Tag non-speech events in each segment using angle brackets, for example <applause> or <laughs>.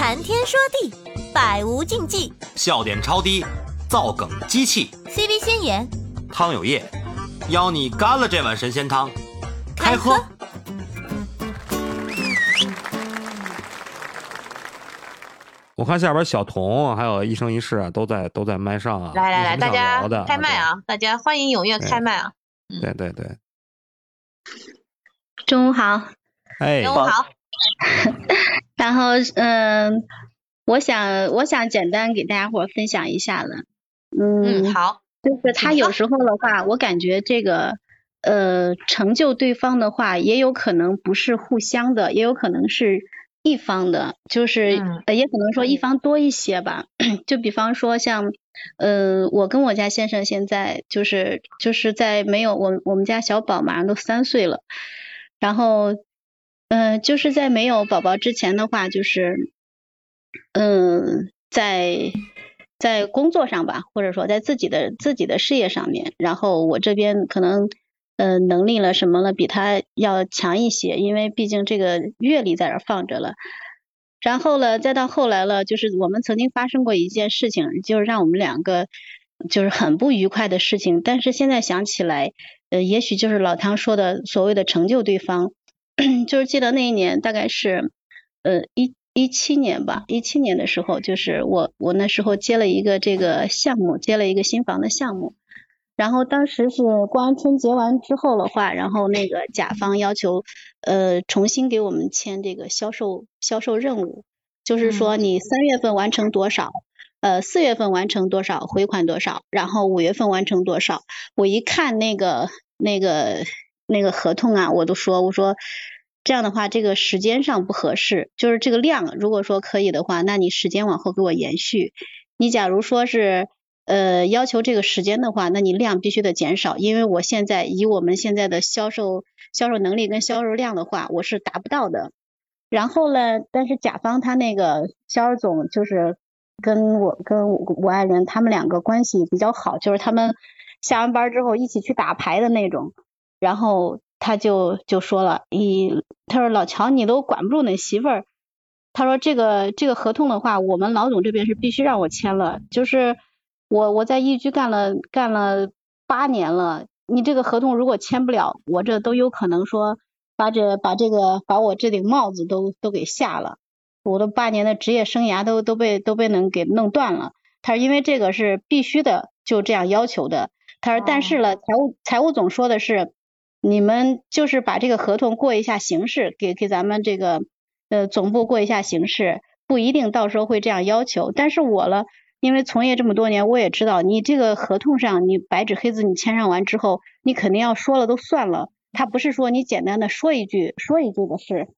谈天说地，百无禁忌，笑点超低，造梗机器，CV 先言，汤有液，邀你干了这碗神仙汤，开喝。我看下边小童还有一生一世啊，都在都在麦上啊。来来来，大家开麦啊！大家欢迎踊跃开麦啊！对对对。中午好。哎。中午好。<laughs> 然后嗯，我想我想简单给大家伙分享一下子。嗯，好。就是他有时候的话，我感觉这个呃成就对方的话，也有可能不是互相的，也有可能是一方的，就是呃也可能说一方多一些吧。<clears throat> 就比方说像呃，我跟我家先生现在就是就是在没有我我们家小宝马上都三岁了，然后。嗯，就是在没有宝宝之前的话，就是嗯，在在工作上吧，或者说在自己的自己的事业上面，然后我这边可能呃能力了什么了，比他要强一些，因为毕竟这个阅历在这放着了。然后呢，再到后来了，就是我们曾经发生过一件事情，就是让我们两个就是很不愉快的事情。但是现在想起来，呃，也许就是老唐说的所谓的成就对方。<clears throat> 就是记得那一年，大概是呃一一七年吧，一七年的时候，就是我我那时候接了一个这个项目，接了一个新房的项目，然后当时是过完春节完之后的话，然后那个甲方要求呃重新给我们签这个销售销售任务，就是说你三月份完成多少，呃四月份完成多少回款多少，然后五月份完成多少，我一看那个那个。那个合同啊，我都说，我说这样的话，这个时间上不合适，就是这个量，如果说可以的话，那你时间往后给我延续。你假如说是呃要求这个时间的话，那你量必须得减少，因为我现在以我们现在的销售销售能力跟销售量的话，我是达不到的。然后呢，但是甲方他那个销售总就是跟我跟吴爱人他们两个关系比较好，就是他们下完班之后一起去打牌的那种。然后他就就说了，咦，他说老乔你都管不住那媳妇儿，他说这个这个合同的话，我们老总这边是必须让我签了，就是我我在易居干了干了八年了，你这个合同如果签不了，我这都有可能说把这把这个把我这顶帽子都都给下了，我的八年的职业生涯都都被都被能给弄断了。他说因为这个是必须的，就这样要求的。他说但是了，财务财务总说的是。你们就是把这个合同过一下形式，给给咱们这个呃总部过一下形式，不一定到时候会这样要求。但是我了，因为从业这么多年，我也知道，你这个合同上你白纸黑字你签上完之后，你肯定要说了都算了，他不是说你简单的说一句说一句的事。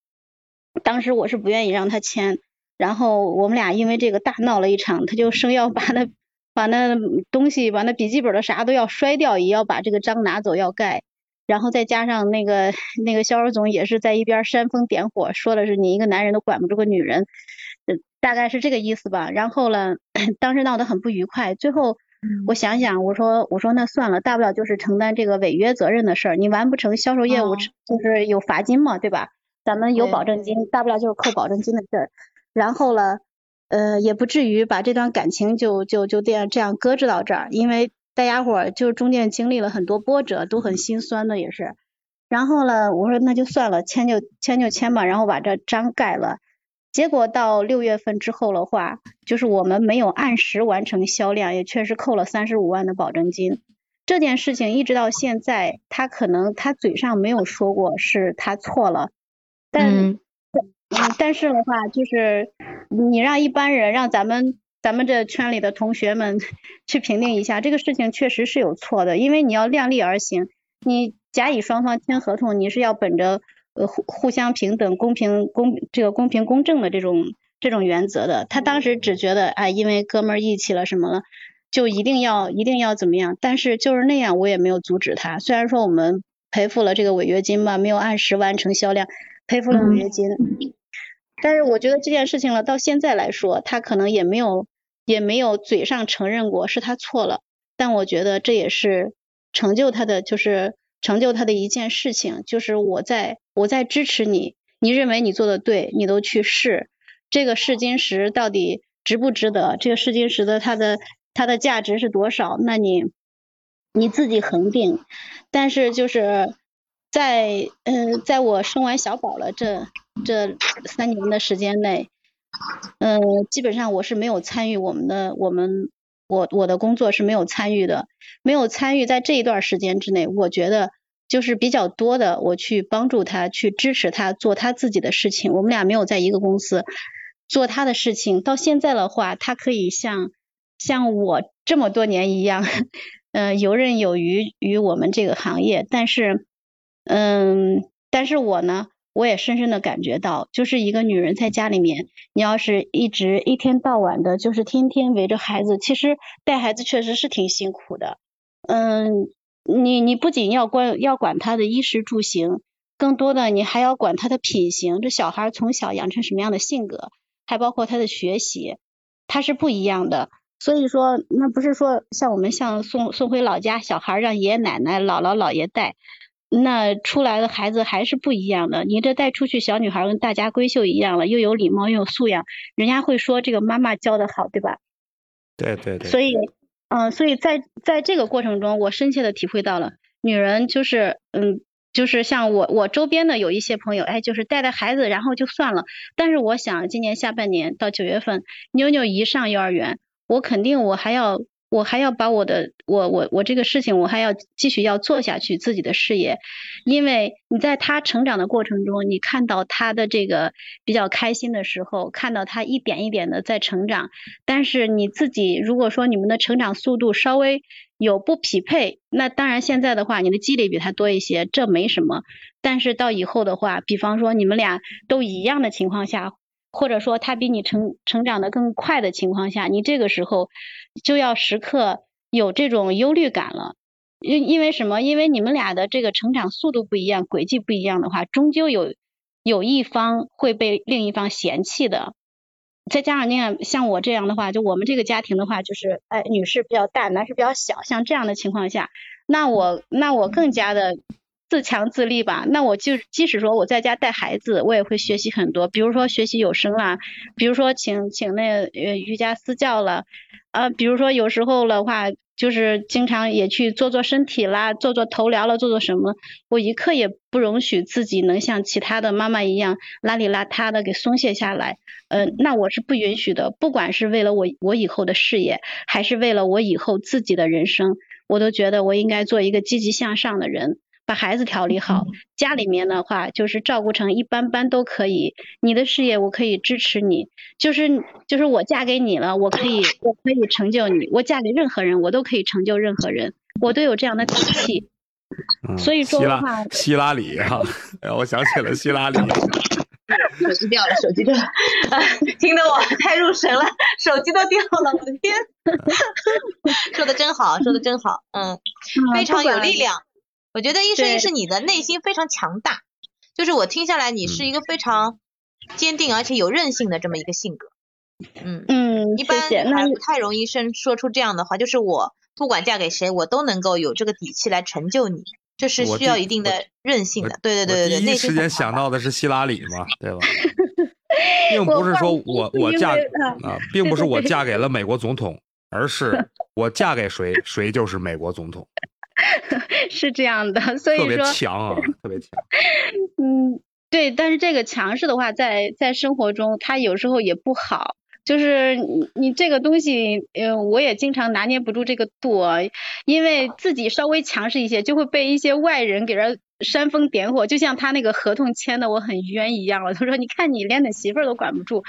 当时我是不愿意让他签，然后我们俩因为这个大闹了一场，他就生要把那把那东西把那笔记本的啥都要摔掉，也要把这个章拿走要盖。然后再加上那个那个销售总也是在一边煽风点火，说的是你一个男人都管不住个女人，大概是这个意思吧。然后呢，<clears throat> 当时闹得很不愉快。最后我想想，我说我说那算了，大不了就是承担这个违约责任的事儿。你完不成销售业务，就是有罚金嘛，对吧？咱们有保证金，大不了就是扣保证金的事儿。然后呢，呃，也不至于把这段感情就就就这样这样搁置到这儿，因为。大家伙就中间经历了很多波折，都很心酸的也是。然后呢，我说那就算了，签就签就签吧，然后把这章盖了。结果到六月份之后的话，就是我们没有按时完成销量，也确实扣了三十五万的保证金。这件事情一直到现在，他可能他嘴上没有说过是他错了，但但是的话，就是你让一般人让咱们。咱们这圈里的同学们 <laughs> 去评定一下，这个事情确实是有错的，因为你要量力而行，你甲乙双方签合同，你是要本着呃互互相平等、公平公这个公平公正的这种这种原则的。他当时只觉得啊，因为哥们义气了什么了，就一定要一定要怎么样，但是就是那样，我也没有阻止他。虽然说我们赔付了这个违约金吧，没有按时完成销量，赔付了违约金，但是我觉得这件事情了，到现在来说，他可能也没有。也没有嘴上承认过是他错了，但我觉得这也是成就他的，就是成就他的一件事情，就是我在我在支持你，你认为你做的对，你都去试，这个试金石到底值不值得？这个试金石的它的它的价值是多少？那你你自己恒定。但是就是在嗯，在我生完小宝了这这三年的时间内，嗯，基本上我是没有参与我们的我们我我的工作是没有参与的，没有参与在这一段时间之内，我觉得。就是比较多的，我去帮助他，去支持他做他自己的事情。我们俩没有在一个公司做他的事情。到现在的话，他可以像像我这么多年一样，嗯，游刃有余于我们这个行业。但是，嗯，但是我呢，我也深深的感觉到，就是一个女人在家里面，你要是一直一天到晚的，就是天天围着孩子，其实带孩子确实是挺辛苦的，嗯。你你不仅要管要管他的衣食住行，更多的你还要管他的品行。这小孩从小养成什么样的性格，还包括他的学习，他是不一样的。所以说，那不是说像我们像送送回老家，小孩让爷爷奶奶、姥姥姥爷带，那出来的孩子还是不一样的。你这带出去小女孩跟大家闺秀一样了，又有礼貌又有素养，人家会说这个妈妈教的好，对吧？对对对。所以。嗯，所以在在这个过程中，我深切的体会到了，女人就是，嗯，就是像我我周边的有一些朋友，哎，就是带带孩子，然后就算了。但是我想，今年下半年到九月份，妞妞一上幼儿园，我肯定我还要。我还要把我的我我我这个事情，我还要继续要做下去自己的事业，因为你在他成长的过程中，你看到他的这个比较开心的时候，看到他一点一点的在成长，但是你自己如果说你们的成长速度稍微有不匹配，那当然现在的话你的积累比他多一些，这没什么，但是到以后的话，比方说你们俩都一样的情况下。或者说他比你成成长的更快的情况下，你这个时候就要时刻有这种忧虑感了。因因为什么？因为你们俩的这个成长速度不一样，轨迹不一样的话，终究有有一方会被另一方嫌弃的。再加上你看，像我这样的话，就我们这个家庭的话，就是哎，女士比较大，男士比较小，像这样的情况下，那我那我更加的。自强自立吧，那我就即使说我在家带孩子，我也会学习很多，比如说学习有声啦，比如说请请那呃瑜伽私教了，啊，比如说有时候的话，就是经常也去做做身体啦，做做头疗了，做做什么，我一刻也不容许自己能像其他的妈妈一样邋里邋遢的给松懈下来，嗯，那我是不允许的，不管是为了我我以后的事业，还是为了我以后自己的人生，我都觉得我应该做一个积极向上的人。把孩子调理好，家里面的话就是照顾成一般般都可以。你的事业我可以支持你，就是就是我嫁给你了，我可以我可以成就你。我嫁给任何人，我都可以成就任何人，我都有这样的底气。所以说的话，希拉里哈，我想起了希拉里。手机掉了，手机掉了，<laughs> 听得我太入神了，手机都掉了，我的天！<laughs> 说的真好，说的真好，嗯，非常有力量。我觉得一生一世你的内心非常强大，就是我听下来你是一个非常坚定而且有韧性的这么一个性格，嗯嗯，一般还不太容易生说出这样的话，就是我不管嫁给谁，我都能够有这个底气来成就你，这是需要一定的韧性的。对对对对对，第一时间想到的是希拉里嘛，对吧？<laughs> 并不是说我我嫁啊，并不是我嫁给了美国总统，而是我嫁给谁，<laughs> 谁就是美国总统。<laughs> 是这样的，所以说特别强啊，特别强。<laughs> 嗯，对，但是这个强势的话，在在生活中，它有时候也不好。就是你你这个东西，嗯，我也经常拿捏不住这个度，因为自己稍微强势一些，就会被一些外人给人煽风点火。就像他那个合同签的我很冤一样了。他说：“你看你连你媳妇儿都管不住，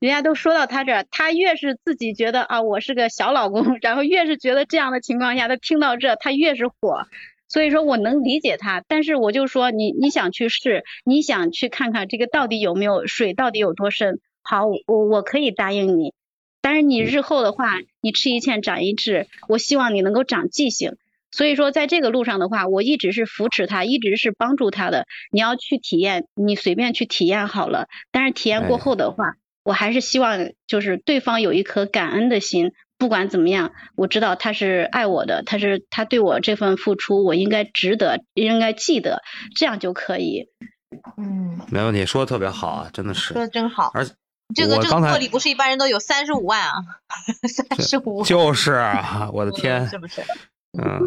人家都说到他这儿，他越是自己觉得啊我是个小老公，<laughs> 然后越是觉得这样的情况下，他听到这他越是火。所以说我能理解他，但是我就说你你想去试，你想去看看这个到底有没有水，到底有多深。”好，我我可以答应你，但是你日后的话，你吃一堑长一智，我希望你能够长记性。所以说，在这个路上的话，我一直是扶持他，一直是帮助他的。你要去体验，你随便去体验好了。但是体验过后的话，我还是希望就是对方有一颗感恩的心。不管怎么样，我知道他是爱我的，他是他对我这份付出，我应该值得，应该记得，这样就可以。嗯，没问题，说的特别好啊，真的是说的真好，而这个这个魄力不是一般人都有三十五万啊，<laughs> 三十五就是啊，我的天，<laughs> 是不是？嗯，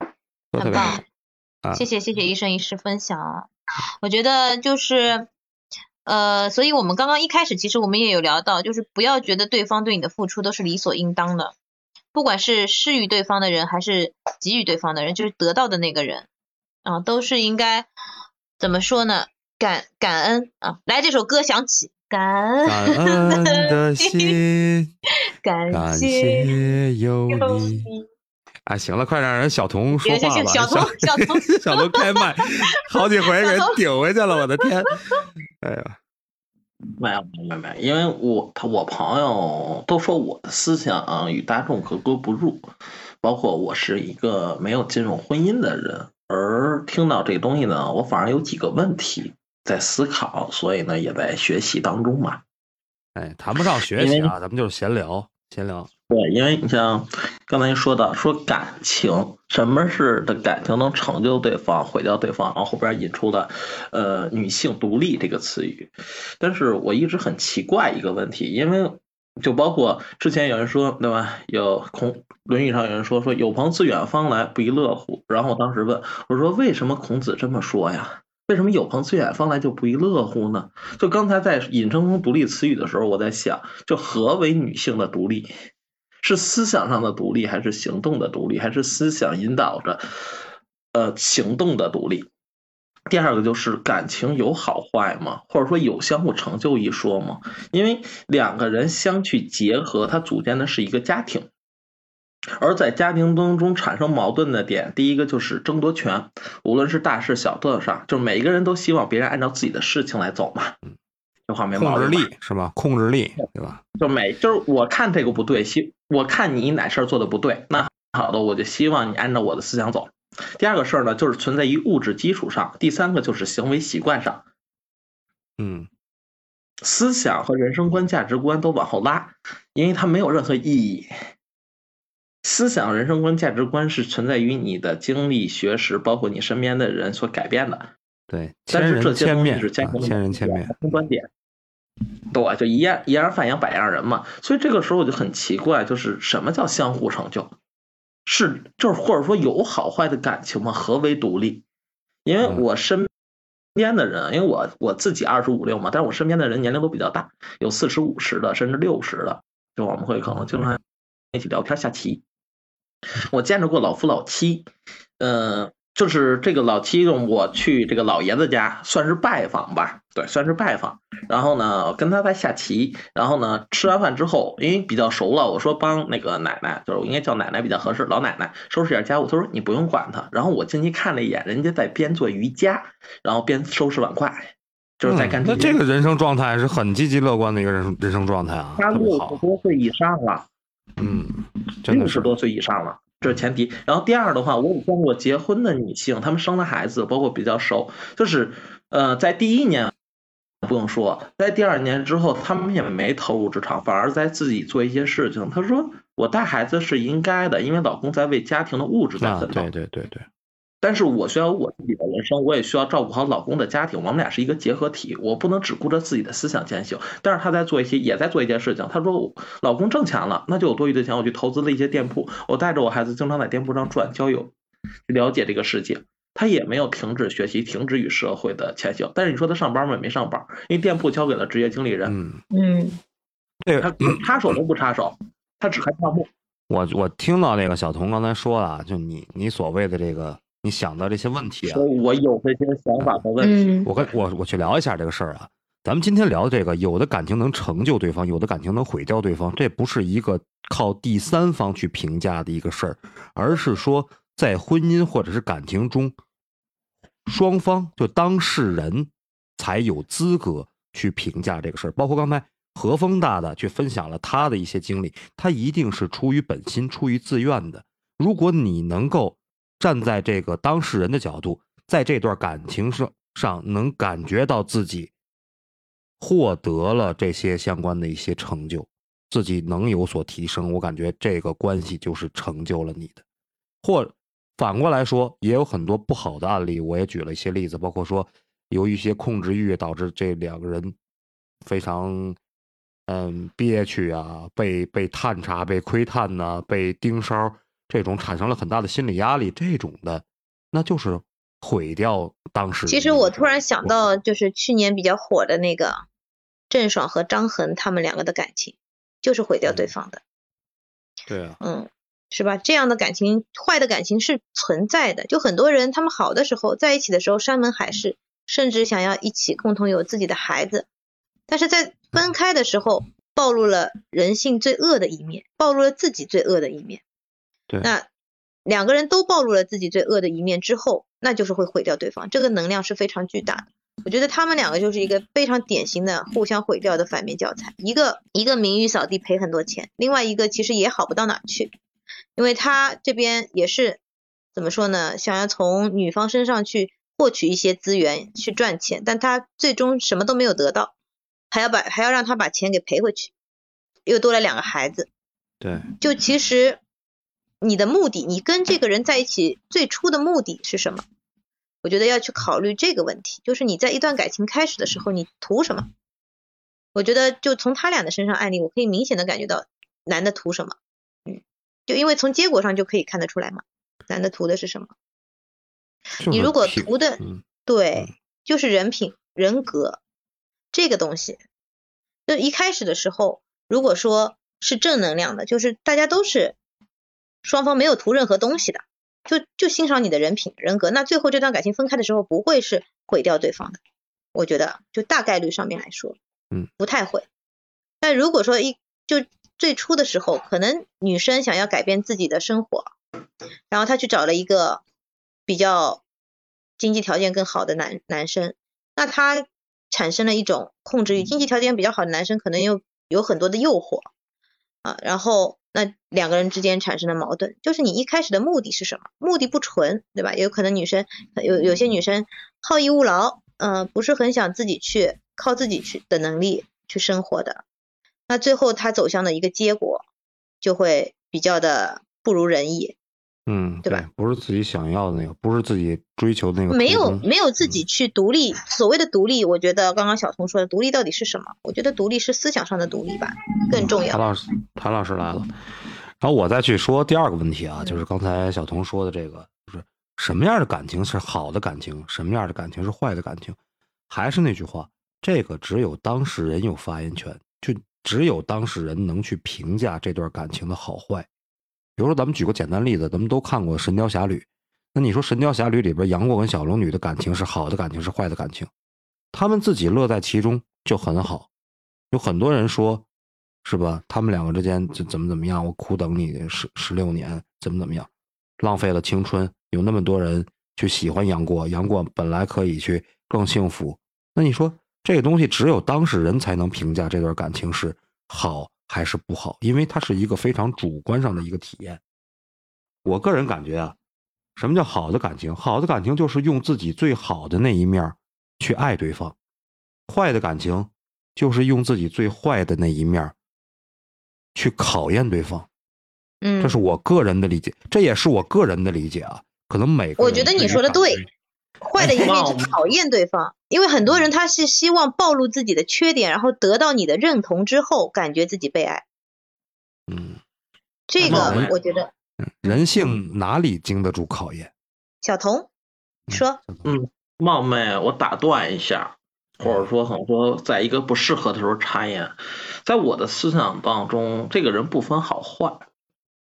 <laughs> 说特别很棒，啊谢谢谢谢一生一世分享啊！我觉得就是，呃，所以我们刚刚一开始其实我们也有聊到，就是不要觉得对方对你的付出都是理所应当的，不管是施予对方的人还是给予对方的人，就是得到的那个人啊，都是应该怎么说呢？感感恩啊！来，这首歌响起，感恩的心，感 <laughs> 感谢谢有有你。你。哎，行了，快让人小童说话吧。小童小童 <laughs> 小童开麦，<laughs> 好几回给小童顶回去了，我的天！哎呀，没有没有没有，因为我他我朋友都说我的思想与大众格格不入，包括我是一个没有进入婚姻的人，而听到这东西呢，我反而有几个问题在思考，所以呢也在学习当中嘛。哎，谈不上学习啊，咱们就是闲聊，闲聊。对，因为你像刚才说到说感情，什么是的感情能成就对方，毁掉对方，然后后边引出了呃女性独立这个词语，但是我一直很奇怪一个问题，因为就包括之前有人说对吧，有孔《论语》上有人说说有朋自远方来，不亦乐乎？然后我当时问我说为什么孔子这么说呀？为什么有朋自远方来就不亦乐乎呢？就刚才在引申成独立词语的时候，我在想，就何为女性的独立？是思想上的独立，还是行动的独立，还是思想引导着呃行动的独立？第二个就是感情有好坏吗？或者说有相互成就一说吗？因为两个人相去结合，它组建的是一个家庭，而在家庭当中产生矛盾的点，第一个就是争夺权，无论是大事小事上，就是每个人都希望别人按照自己的事情来走嘛。这话没毛病控制。力是吧？控制力对吧？就每就是我看这个不对，希我看你哪事儿做的不对，那好的，我就希望你按照我的思想走。第二个事儿呢，就是存在于物质基础上；第三个就是行为习惯上，嗯，思想和人生观、价值观都往后拉，因为它没有任何意义。思想、人生观、价值观是存在于你的经历、学识，包括你身边的人所改变的。对，千但是这些东西是，家啊庭千人千面。观点。对，就一样一样饭养百样人嘛。所以这个时候我就很奇怪，就是什么叫相互成就？是就是或者说有好坏的感情吗？何为独立？因为嗯我身边的人，因为我我自己二十五六嘛，但是我身边的人年龄都比较大，有四十五十的，甚至六十的，就我们会可能经常一起聊天下棋。<laughs> 我见着过老夫老妻，呃、就是这个老妻，我去这个老爷子家算是拜访吧，对，算是拜访。然后呢，跟他在下棋，然后呢，吃完饭之后，因为比较熟了，我说帮那个奶奶，就是我应该叫奶奶比较合适，老奶奶收拾点家务。他说你不用管他。然后我进去看了一眼，人家在边做瑜伽，然后边收拾碗筷，就是在干嗯那这个人生状态是很积极乐观的一个人生人生状态啊，他六十。多岁以上了。嗯，真的是六十多岁以上了，这是前提。然后第二的话，我有见过结婚的女性，她们生了孩子，包括比较熟，就是呃，在第一年不用说，在第二年之后，她们也没投入职场，反而在自己做一些事情。她说：“我带孩子是应该的，因为老公在为家庭的物质在啊，奋斗。对对对对，但是我需要我自己的人生，我也需要照顾好老公的家庭，我们俩是一个结合体，我不能只顾着自己的思想前行。但是他在做一些，也在做一件事情。他说，老公挣钱了，那就有多余的钱，我去投资了一些店铺，我带着我孩子经常在店铺上转，交友，去了解这个世界。他也没有停止学习，停止与社会的前行。但是你说他上班吗？也没上班，因为店铺交给了职业经理人，嗯，嗯这他个插手都不插手，他只看账目。我我听到那个小童刚才说啊，就你你所谓的这个你想到这些问题啊所，以我有这些想法和问题。嗯我跟我我去聊一下这个事儿啊。咱们今天聊的这个，有的感情能成就对方，有的感情能毁掉对方，这不是一个靠第三方去评价的一个事儿，而是说在婚姻或者是感情中，双方就当事人才有资格去评价这个事儿。包括刚才何峰大大去分享了他的一些经历，他一定是出于本心、出于自愿的。如果你能够站在这个当事人的角度，在这段感情上上能感觉到自己获得了这些相关的一些成就，自己能有所提升，我感觉这个关系就是成就了你的。或反过来说，也有很多不好的案例，我也举了一些例子，包括说由于一些控制欲导致这两个人非常嗯憋屈啊，被被探查、被窥探呐，被盯梢，这种产生了很大的心理压力，这种的，那就是毁掉当时。其实我突然想到，就是去年比较火的那个郑爽和张恒他们两个的感情，就是毁掉对方的。对啊。嗯。是吧？这样的感情，坏的感情是存在的。就很多人，他们好的时候在一起的时候山盟海誓，甚至想要一起共同有自己的孩子，但是在分开的时候，暴露了人性最恶的一面，暴露了自己最恶的一面。对。那两个人都暴露了自己最恶的一面之后，那就是会毁掉对方。这个能量是非常巨大的。我觉得他们两个就是一个非常典型的互相毁掉的反面教材。一个一个名誉扫地赔很多钱，另外一个其实也好不到哪去。因为他这边也是怎么说呢？想要从女方身上去获取一些资源去赚钱，但他最终什么都没有得到，还要把还要让他把钱给赔回去，又多了两个孩子。对，就其实你的目的，你跟这个人在一起最初的目的是什么？我觉得要去考虑这个问题，就是你在一段感情开始的时候，你图什么？我觉得就从他俩的身上案例，我可以明显的感觉到男的图什么。嗯就因为从结果上就可以看得出来嘛，男的图的是什么？你如果图的对，就是人品、人格这个东西。就一开始的时候，如果说是正能量的，就是大家都是双方没有图任何东西的，就就欣赏你的人品、人格，那最后这段感情分开的时候不会是毁掉对方的。我觉得就大概率上面来说，嗯，不太会。但如果说一就。最初的时候，可能女生想要改变自己的生活，然后她去找了一个比较经济条件更好的男男生，那她产生了一种控制欲。经济条件比较好的男生可能又有很多的诱惑啊，然后那两个人之间产生的矛盾，就是你一开始的目的是什么？目的不纯，对吧？有可能女生有有些女生好逸恶劳，嗯，不是很想自己去靠自己去的能力去生活的。那最后他走向的一个结果，就会比较的不如人意，嗯，对吧？不是自己想要的那个，不是自己追求的那个。没有没有自己去独立，所谓的独立，我觉得刚刚小童说的独立到底是什么？我觉得独立是思想上的独立吧，更重要。谭老师，谭老师来了，然后我再去说第二个问题啊，就是刚才小童说的这个，就是什么样的感情是好的感情，什么样的感情是坏的感情？还是那句话，这个只有当事人有发言权，就。只有当事人能去评价这段感情的好坏。比如说，咱们举个简单例子，咱们都看过《神雕侠侣》，那你说《神雕侠侣》里边杨过跟小龙女的感情是好的感情是坏的感情？他们自己乐在其中就很好。有很多人说，是吧？他们两个之间就怎么怎么样？我苦等你十十六年，怎么怎么样？浪费了青春。有那么多人去喜欢杨过，杨过本来可以去更幸福。那你说？这个东西只有当事人才能评价这段感情是好还是不好，因为它是一个非常主观上的一个体验。我个人感觉啊，什么叫好的感情？好的感情就是用自己最好的那一面去爱对方；坏的感情就是用自己最坏的那一面去考验对方。嗯，这是我个人的理解，这也是我个人的理解啊。可能每个我觉得你说的对。坏的一面去讨厌对方，因为很多人他是希望暴露自己的缺点，然后得到你的认同之后，感觉自己被爱。嗯，这个我觉得，人性哪里经得住考验？小童，说，嗯，冒昧我打断一下，或者说可能说在一个不适合的时候插言，在我的思想当中，这个人不分好坏。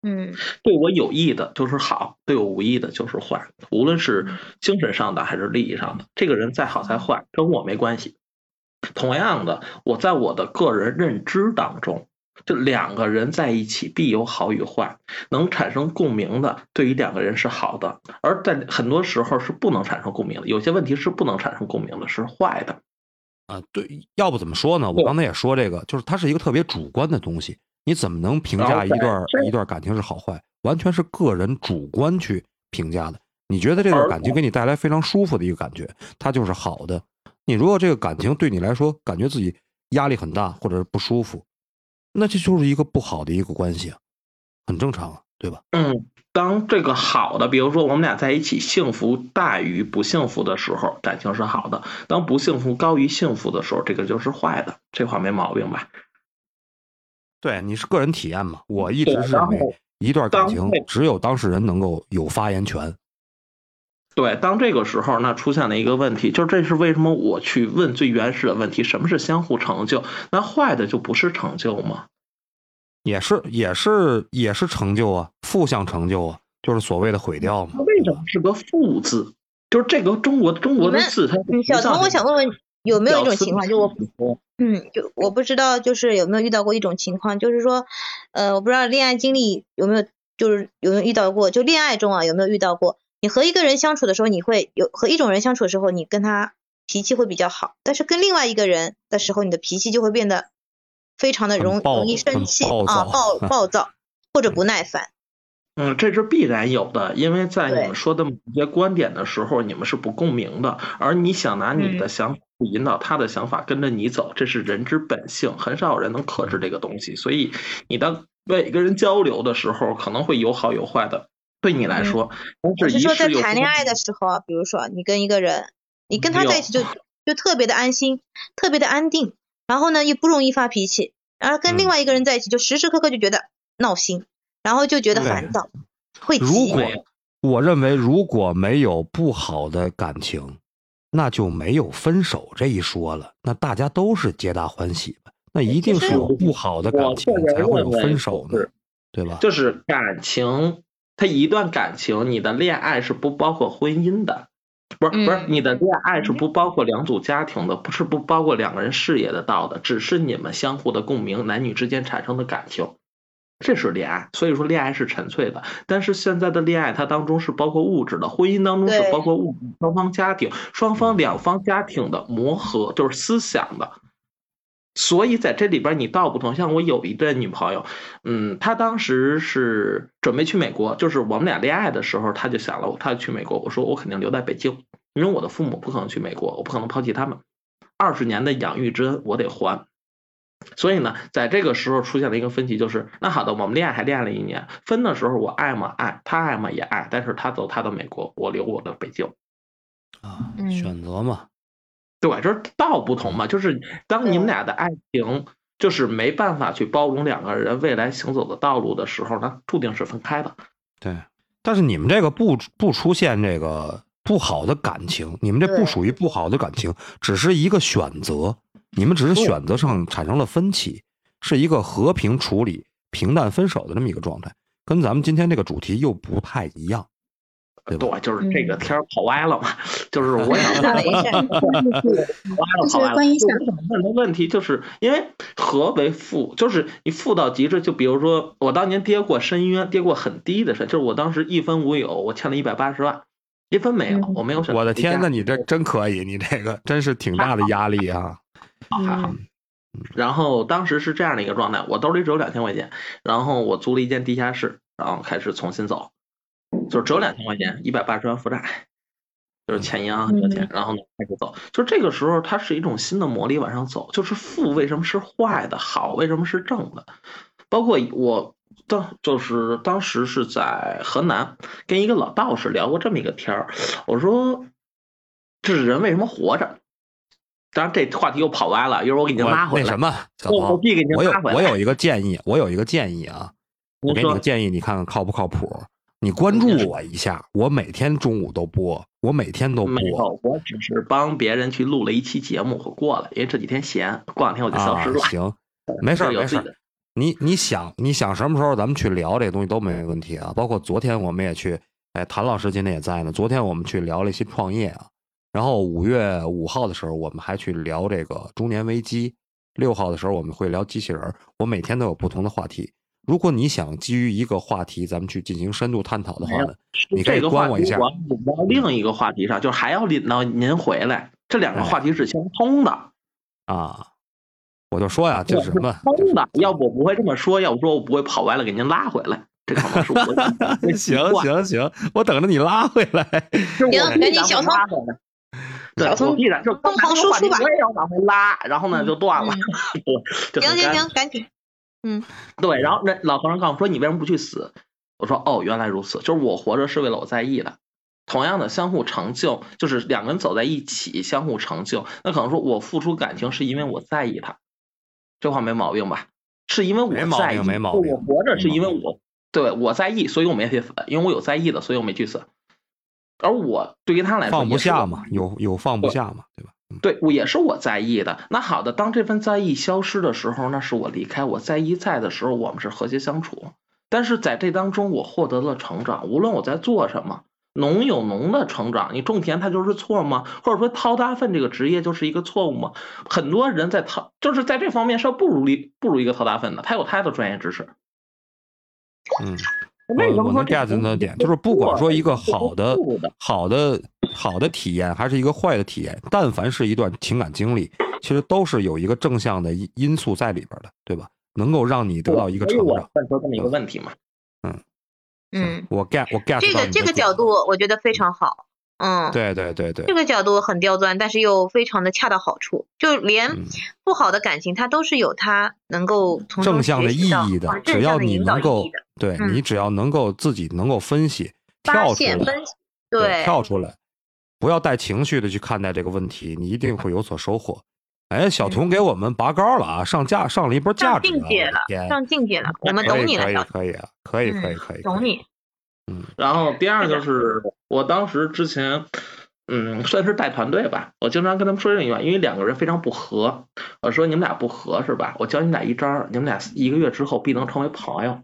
嗯，对我有益的就是好，对我无益的就是坏。无论是精神上的还是利益上的，这个人再好再坏跟我没关系。同样的，我在我的个人认知当中，这两个人在一起必有好与坏，能产生共鸣的，对于两个人是好的；而在很多时候是不能产生共鸣的，有些问题是不能产生共鸣的，是坏的。啊，对，要不怎么说呢？我刚才也说这个，就是它是一个特别主观的东西。你怎么能评价一段一段感情是好坏？完全是个人主观去评价的。你觉得这段感情给你带来非常舒服的一个感觉，它就是好的。你如果这个感情对你来说感觉自己压力很大或者是不舒服，那这就是一个不好的一个关系啊，很正常啊。对吧？嗯，当这个好的，比如说我们俩在一起，幸福大于不幸福的时候，感情是好的；当不幸福高于幸福的时候，这个就是坏的。这话没毛病吧？对，你是个人体验嘛？我一直是认为，一段感情只有当事人能够有发言权。对，当这个时候，那出现了一个问题，就是这是为什么我去问最原始的问题：什么是相互成就？那坏的就不是成就吗？也是，也是，也是成就啊，负向成就啊，就是所谓的毁掉嘛。为什么是个负字？就是这个中国中国的字，它小童，我想问问，有没有一种情况，就我，嗯，就我不知道，就是有没有遇到过一种情况，就是说，呃，我不知道恋爱经历有没有，就是有没有遇到过，就恋爱中啊有没有遇到过？你和一个人相处的时候，你会有和一种人相处的时候，你跟他脾气会比较好，但是跟另外一个人的时候，你的脾气就会变得非常的容容易生气啊，暴暴躁或者不耐烦。嗯，这是必然有的，因为在你们说的某些观点的时候，你们是不共鸣的，而你想拿你的想法引导他的想法跟着你走，这是人之本性，很少有人能克制这个东西。所以你当每个人交流的时候，可能会有好有坏的。对你来说，我是说在谈恋爱的时候，比如说你跟一个人，你跟他在一起就就特别的安心，特别的安定，然后呢又不容易发脾气，然后跟另外一个人在一起就时时刻刻就觉得闹心，然后就觉得烦躁，会如果我认为如果没有不好的感情，那就没有分手这一说了，那大家都是皆大欢喜的，那一定是有不好的感情才会有分手呢，对吧？就是感情。它一段感情，你的恋爱是不包括婚姻的，不是不是，你的恋爱是不包括两组家庭的，不是不包括两个人事业的道的，只是你们相互的共鸣，男女之间产生的感情，这是恋爱。所以说恋爱是纯粹的，但是现在的恋爱它当中是包括物质的，婚姻当中是包括物质双方家庭双方两方家庭的磨合，就是思想的。所以在这里边你道不同，像我有一对女朋友，嗯，她当时是准备去美国，就是我们俩恋爱的时候，她就想了，她去美国，我说我肯定留在北京，因为我的父母不可能去美国，我不可能抛弃他们，二十年的养育之恩我得还。所以呢，在这个时候出现了一个分歧，就是那好的，我们恋爱还恋爱了一年，分的时候我爱吗？爱，他爱吗？也爱，但是他走他的美国，我留我的北京，啊，选择嘛。对，就是道不同嘛，就是当你们俩的爱情就是没办法去包容两个人未来行走的道路的时候，那注定是分开的。对，但是你们这个不不出现这个不好的感情，你们这不属于不好的感情，只是一个选择，你们只是选择上产生了分歧，是一个和平处理、平淡分手的这么一个状态，跟咱们今天这个主题又不太一样。对，就是这个天跑歪了嘛，就是我想 <laughs> 问了，<laughs> 跑歪了。我想问的问题就是，因为何为富？就是你富到极致，就比如说我当年跌过深渊，跌过很低的深，就是我当时一分无有，我欠了一百八十万，一分没有，我没有。我的天，那你这真可以，你这个真是挺大的压力啊。还好。然后当时是这样的一个状态，我兜里只有两千块钱，然后我租了一间地下室，然后开始重新走。就是只有两千块钱，一百八十万负债，就是欠银行很多钱，然后呢开始走。就这个时候，它是一种新的魔力往上走。就是负为什么是坏的，好为什么是正的？包括我当就是当时是在河南跟一个老道士聊过这么一个天儿，我说这是人为什么活着？当然这话题又跑歪了，一会儿我给您拉回来。那什么，我必给您拉回来。我有我有一个建议，我有一个建议啊，我给你个建议，你看看靠不靠谱？你关注我一下，我每天中午都播，我每天都播。没有，我只是帮别人去录了一期节目，我过了，因为这几天闲，过两天我就消失了。行，没事没事。你你想你想什么时候咱们去聊这个东西都没问题啊。包括昨天我们也去，哎，谭老师今天也在呢。昨天我们去聊了一些创业啊，然后五月五号的时候我们还去聊这个中年危机，六号的时候我们会聊机器人。我每天都有不同的话题。如果你想基于一个话题，咱们去进行深度探讨的话呢，你可以关我一下。我引到另一个话题上，就还要引到您回来，这两个话题是相通的啊。我就说呀，就是什么通的，要不我不会这么说，要不说我不会跑歪了给您拉回来。这可能是我 <laughs> 行行行，我等着你拉回来。行，赶紧小聪，小聪必然就疯狂输出吧，我也要往回拉，然后呢就断了。行行行，赶紧。嗯，对，然后那老和尚告诉我说：“你为什么不去死？”我说哦，原来如此，就是我活着是为了我在意的。同样的，相互成就，就是两个人走在一起，相互成就。那可能说我付出感情是因为我在意他，这话没毛病吧？是因为我在意，没毛病。我活着是因为我对我在意，所以我没去死，因为我有在意的，所以我没去死。而我对于他来说放不下嘛，有有放不下嘛，对吧？对，我也是我在意的。那好的，当这份在意消失的时候，那是我离开；我在意在的时候，我们是和谐相处。但是在这当中，我获得了成长。无论我在做什么，农有农的成长。你种田，它就是错吗？或者说掏大粪这个职业就是一个错误吗？很多人在掏，就是在这方面是不如一不如一个掏大粪的，他有他的专业知识。嗯。我我能 get 的点就是，不管说一个好的、好的、好的体验，还是一个坏的体验，但凡是一段情感经历，其实都是有一个正向的因因素在里边的，对吧？能够让你得到一个成长。问出这么一个问题嘛？嗯嗯，我 get 我 get 这个这个角度，我觉得非常好。嗯，对对对对，这个角度很刁钻，但是又非常的恰到好处。就连不好的感情，它都是有它能够从正向的意义的。只要你能够，对你只要能够自己能够分析，跳出来，对，跳出来，不要带情绪的去看待这个问题，你一定会有所收获。哎，小童给我们拔高了啊，上价上了一波价值，上境界了，上境界了，我们懂你了，可以可以啊，可以可以可以，懂你。嗯，然后第二就是，我当时之前，嗯，算是带团队吧，我经常跟他们说这句话，因为两个人非常不合，我说你们俩不合是吧？我教你们俩一招，你们俩一个月之后必能成为朋友。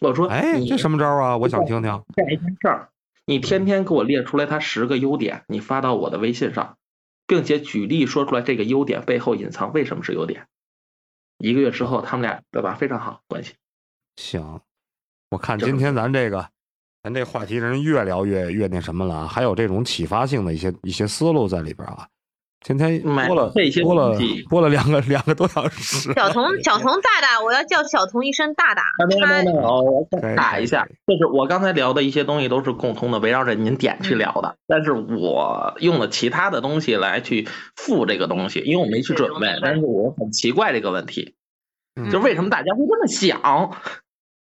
我说，哎，这什么招啊？我想听听。干一件事儿，你天天给我列出来他十个优点，你发到我的微信上，并且举例说出来这个优点背后隐藏为什么是优点。一个月之后，他们俩对吧？非常好关系。行，我看今天咱这个。咱这话题人越聊越越那什么了，还有这种启发性的一些一些思路在里边啊。今天播了播了播了两个两个多小时。小童小童大大，我要叫小童一声大大。没有没有，我打一下，就是我刚才聊的一些东西都是共通的，围绕着您点去聊的。但是我用了其他的东西来去附这个东西，因为我没去准备。但是我很奇怪这个问题，就为什么大家会这么想？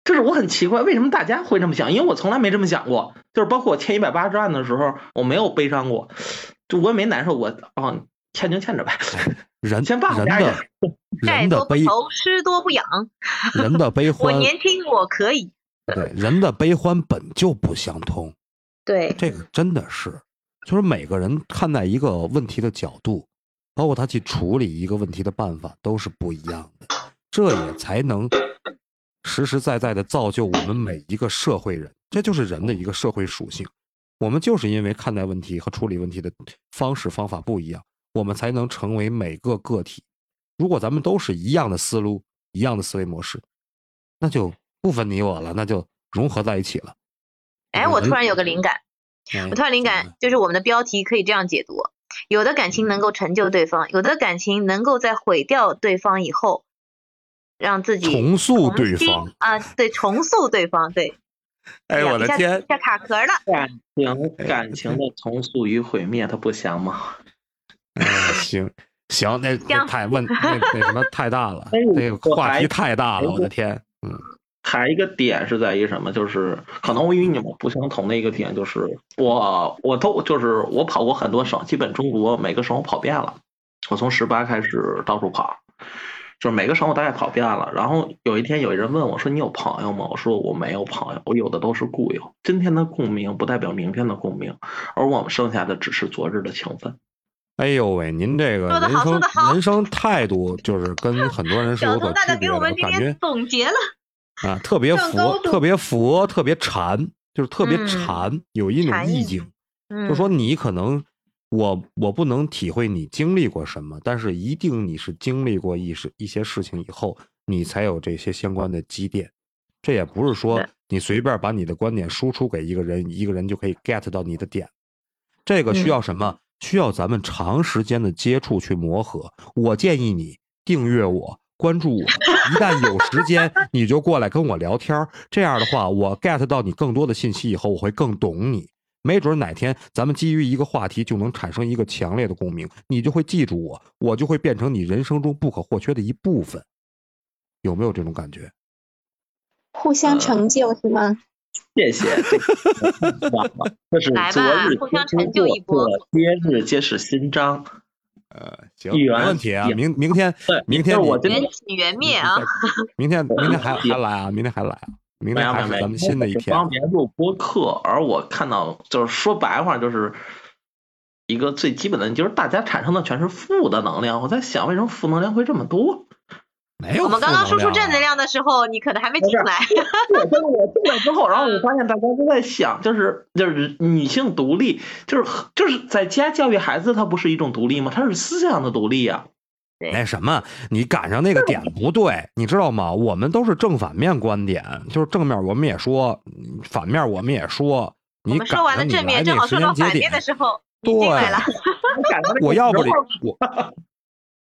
就是我很奇怪，为什么大家会这么想？因为我从来没这么想过。就是包括我欠一百八十万的时候，我没有悲伤过，就我也没难受过。啊，欠就欠着呗。人先爸人的人的悲，吃多不养。人的悲 <laughs> 欢，我年轻，我可以。对，人的悲欢本就不相通。<laughs> 对，这个真的是，就是每个人看待一个问题的角度，包括他去处理一个问题的办法，都是不一样的。这也才能。实实在在的造就我们每一个社会人，这就是人的一个社会属性。我们就是因为看待问题和处理问题的方式方法不一样，我们才能成为每个个体。如果咱们都是一样的思路、一样的思维模式，那就不分你我了，那就融合在一起了。哎，我突然有个灵感，我突然灵感就是我们的标题可以这样解读：有的感情能够成就对方，有的感情能够在毁掉对方以后。让自己重塑对方啊，对，重塑对方，对。哎，我的天，下卡壳了。感情感情的重塑与毁灭，它不香吗？哎行行，那太问那那什么太大了，<laughs> 那个话题太大了，我的天。嗯。还一个点是在于什么？就是可能我与你们不相同的一个点，就是我我都就是我跑过很多省，基本中国每个省我跑遍了。我从十八开始到处跑。就是每个省我大概跑遍了，然后有一天有人问我说：“你有朋友吗？”我说：“我没有朋友，我有的都是故友。今天的共鸣不代表明天的共鸣，而我们剩下的只是昨日的情分。”哎呦喂，您这个人生人生态度就是跟很多人是有所区别的，感觉总结了啊，特别 <laughs> 佛，特别佛，特别禅，就是特别禅，有一种意境，就说你可能。我我不能体会你经历过什么，但是一定你是经历过一事一些事情以后，你才有这些相关的积淀。这也不是说你随便把你的观点输出给一个人，一个人就可以 get 到你的点。这个需要什么？需要咱们长时间的接触去磨合。我建议你订阅我，关注我，一旦有时间你就过来跟我聊天。这样的话，我 get 到你更多的信息以后，我会更懂你。没准哪天咱们基于一个话题就能产生一个强烈的共鸣，你就会记住我，我就会变成你人生中不可或缺的一部分。有没有这种感觉？互相成就是吗？谢谢，<laughs> 这是昨日互相成就一波，今日皆是新章。呃，行，没问题啊。明明天，明天我缘起缘灭啊。明天，明天还 <laughs> 还来啊？明天还来啊？明白还是咱们新的一天。帮别人录播客，而我看到就是说白话，就是一个最基本的，就是大家产生的全是负的能量。我在想，为什么负能量会这么多？<laughs> 没有。我们刚刚输出正能量的时候，你可能还没进来。我就是我进来之后，然后我发现大家都在想，就是就是女性独立，就是就是在家教育孩子，它不是一种独立吗？它是思想的独立呀。那什么，你赶上那个点不对，你知道吗？我们都是正反面观点，就是正面我们也说，反面我们也说。我们说完了正面，正好说到反面的时候，对，<laughs> 我要不我。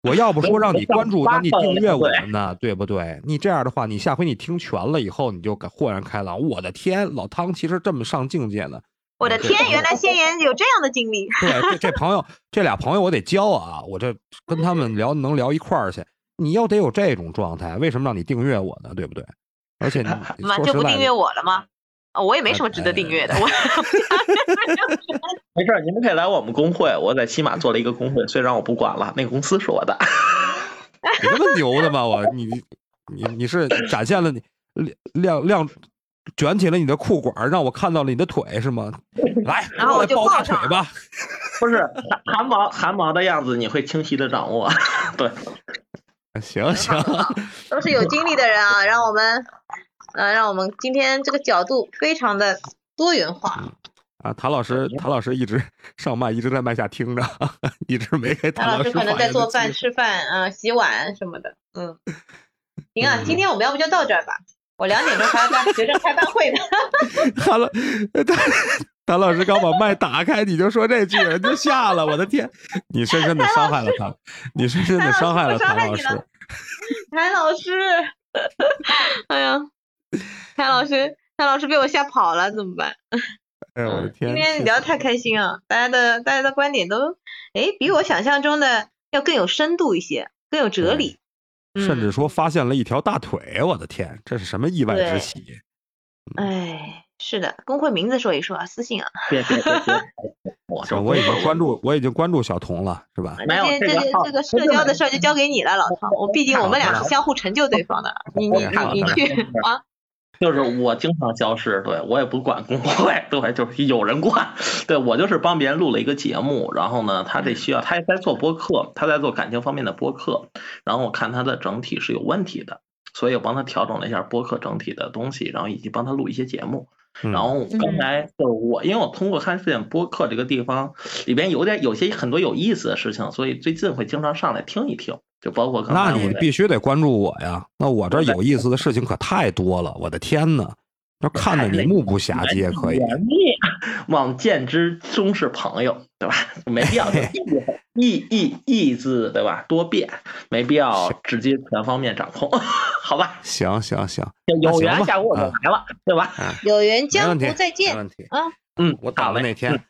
我要不说让你关注，让你订阅我们呢，对不对？你这样的话，你下回你听全了以后，你就豁然开朗。我的天，老汤其实这么上境界呢！我的天，原来仙言有这样的经历。对，这这朋友，<laughs> 这俩朋友我得交啊！我这 <laughs> 跟他们聊能聊一块儿去。你要得有这种状态，为什么让你订阅我呢？对不对？而且你 <laughs> 完就不订阅我了吗？啊，我也没什么值得订阅的。我没事，你们可以来我们工会。我在西马做了一个工会，虽然我不管了，那个公司是我的。你这么牛的吗？我你你你是展现了你亮亮卷起了你的裤管，让我看到了你的腿是吗？<laughs> 来，然后我就抱大腿吧。不是汗毛汗毛的样子，你会清晰的掌握。对，行行，<laughs> 都是有经历的人啊，让我们。呃，让我们今天这个角度非常的多元化。啊，谭老师，谭老师一直上麦，一直在麦下听着，<laughs> 一直没给谭老师可能在做饭、吃饭、啊洗碗什么的。嗯，行啊，今天我们要不就到这儿吧？我两点钟还要跟学生开班会呢。<laughs> 谭老，谭谭老师刚把麦打开，你就说这句，人就下了。我的天，你深深的伤害了他，你深深的伤害了谭老师。谭老师，<laughs> 哎呀。谭老师，谭老师被我吓跑了，怎么办？哎我的 <laughs> 天！今天聊得太开心啊，大家的大家的观点都，哎，比我想象中的要更有深度一些，更有哲理。甚至说发现了一条大腿，我的天，这是什么意外之喜？哎，是的，工会名字说一说啊，私信啊。别别别别！<laughs> 我我已经关注，我已经关注小童了，是吧？没有这个这个社交的事儿就交给你了，老唐。我毕竟我们俩是相互成就对方的，你你你你去啊。就是我经常消失，对我也不管工会，<laughs> 对，就是有人管，<laughs> 对我就是帮别人录了一个节目，然后呢，他这需要他也在做播客，他在做感情方面的播客，然后我看他的整体是有问题的，所以我帮他调整了一下播客整体的东西，然后以及帮他录一些节目，然后刚才就是我，因为我通过看这点播客这个地方里边有点有些很多有意思的事情，所以最近会经常上来听一听。就包括那你必须得关注我呀！那我这有意思的事情可太多了，我的天呐，要看的你目不暇接，可以。望见之终是朋友，对吧？<laughs> 没必要 <laughs> 意意意字，对吧？多变，没必要直接全方面掌控，<laughs> 好吧？行行行，有缘下午我就来了，对吧？有缘江湖再见。没问题。啊，嗯，我打了那天。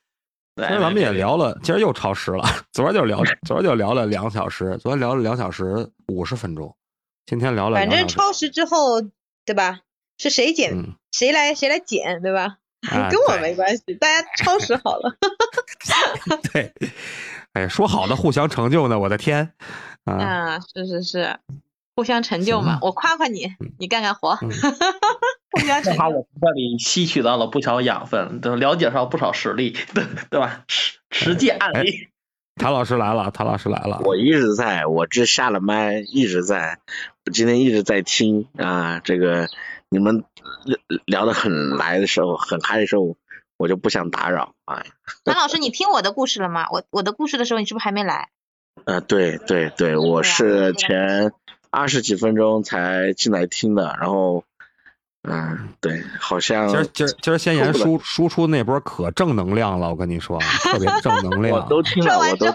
今儿咱们也聊了，今儿又超时了。<laughs> 昨儿就聊，昨儿就聊了两小时，昨天聊了两小时五十分钟，今天聊了。反正超时之后，对吧？是谁剪，谁来谁来剪，对吧？<laughs> 跟我没关系，大家超时好了。<laughs> 对，哎，说好的互相成就呢？我的天！啊，是是是，互相成就嘛。我夸夸你，你干干活。<laughs> 正好我从这里吸取到了不少养分，都了解上不少实例，对对吧？实实际案例。谭老师来了，谭老师来了。我一直在，我这下了麦一直在，我今天一直在听啊。这个你们聊聊的很来的时候，很嗨的时候，我就不想打扰啊。谭老师，你听我的故事了吗？我我的故事的时候，你是不是还没来？呃，对对对，我是前二十几分钟才进来听的，然后。嗯，对，好像今儿今儿今儿先言输输出那波可正能量了，我跟你说，特别正能量。<laughs> 我都听了，说完之后，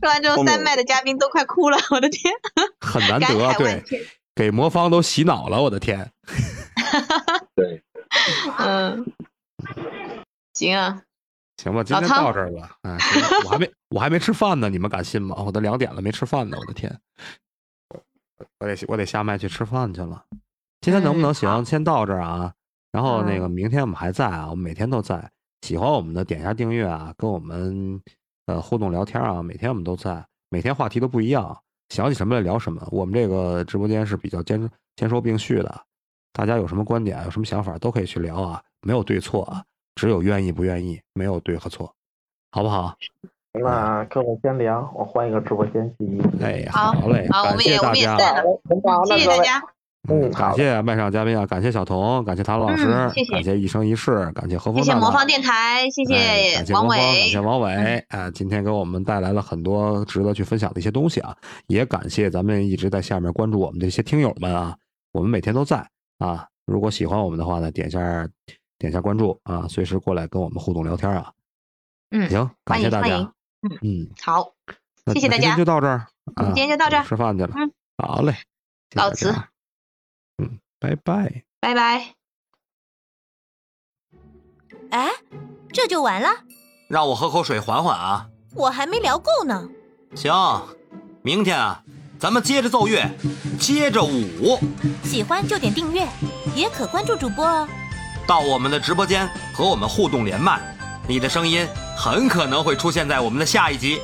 说完之后，三麦的嘉宾都快哭了，我的天，<laughs> 很难得，对，给魔方都洗脑了，我的天。<laughs> 对，嗯，行啊，行吧，今天到这儿吧。哎，我还没我还没吃饭呢，你们敢信吗？我都两点了没吃饭呢，我的天，我得我得下麦去吃饭去了。今天能不能行？先到这儿啊！然后那个明天我们还在啊，我们每天都在。喜欢我们的点一下订阅啊，跟我们呃互动聊天啊，每天我们都在，每天话题都不一样，想起什么来聊什么。我们这个直播间是比较兼兼收并蓄的，大家有什么观点、有什么想法都可以去聊啊，没有对错啊，只有愿意不愿意，没有对和错，好不好？那各位先聊，我换一个直播间去。哎，好嘞，好，感谢大家，谢谢大家。嗯，感谢麦上嘉宾啊，感谢小童，感谢唐老师，谢谢，感谢一生一世，感谢何峰，谢谢魔方电台，谢谢王伟，感谢王伟，啊，今天给我们带来了很多值得去分享的一些东西啊，也感谢咱们一直在下面关注我们这些听友们啊，我们每天都在啊，如果喜欢我们的话呢，点一下点一下关注啊，随时过来跟我们互动聊天啊，嗯，行，感谢大家，嗯嗯，好，谢谢大家，今天就到这儿，今天就到这儿，吃饭去了，嗯，好嘞，告辞，嗯。拜拜，拜拜。哎，这就完了？让我喝口水缓缓啊！我还没聊够呢。行，明天啊，咱们接着奏乐，接着舞。喜欢就点订阅，也可关注主播哦。到我们的直播间和我们互动连麦，你的声音很可能会出现在我们的下一集。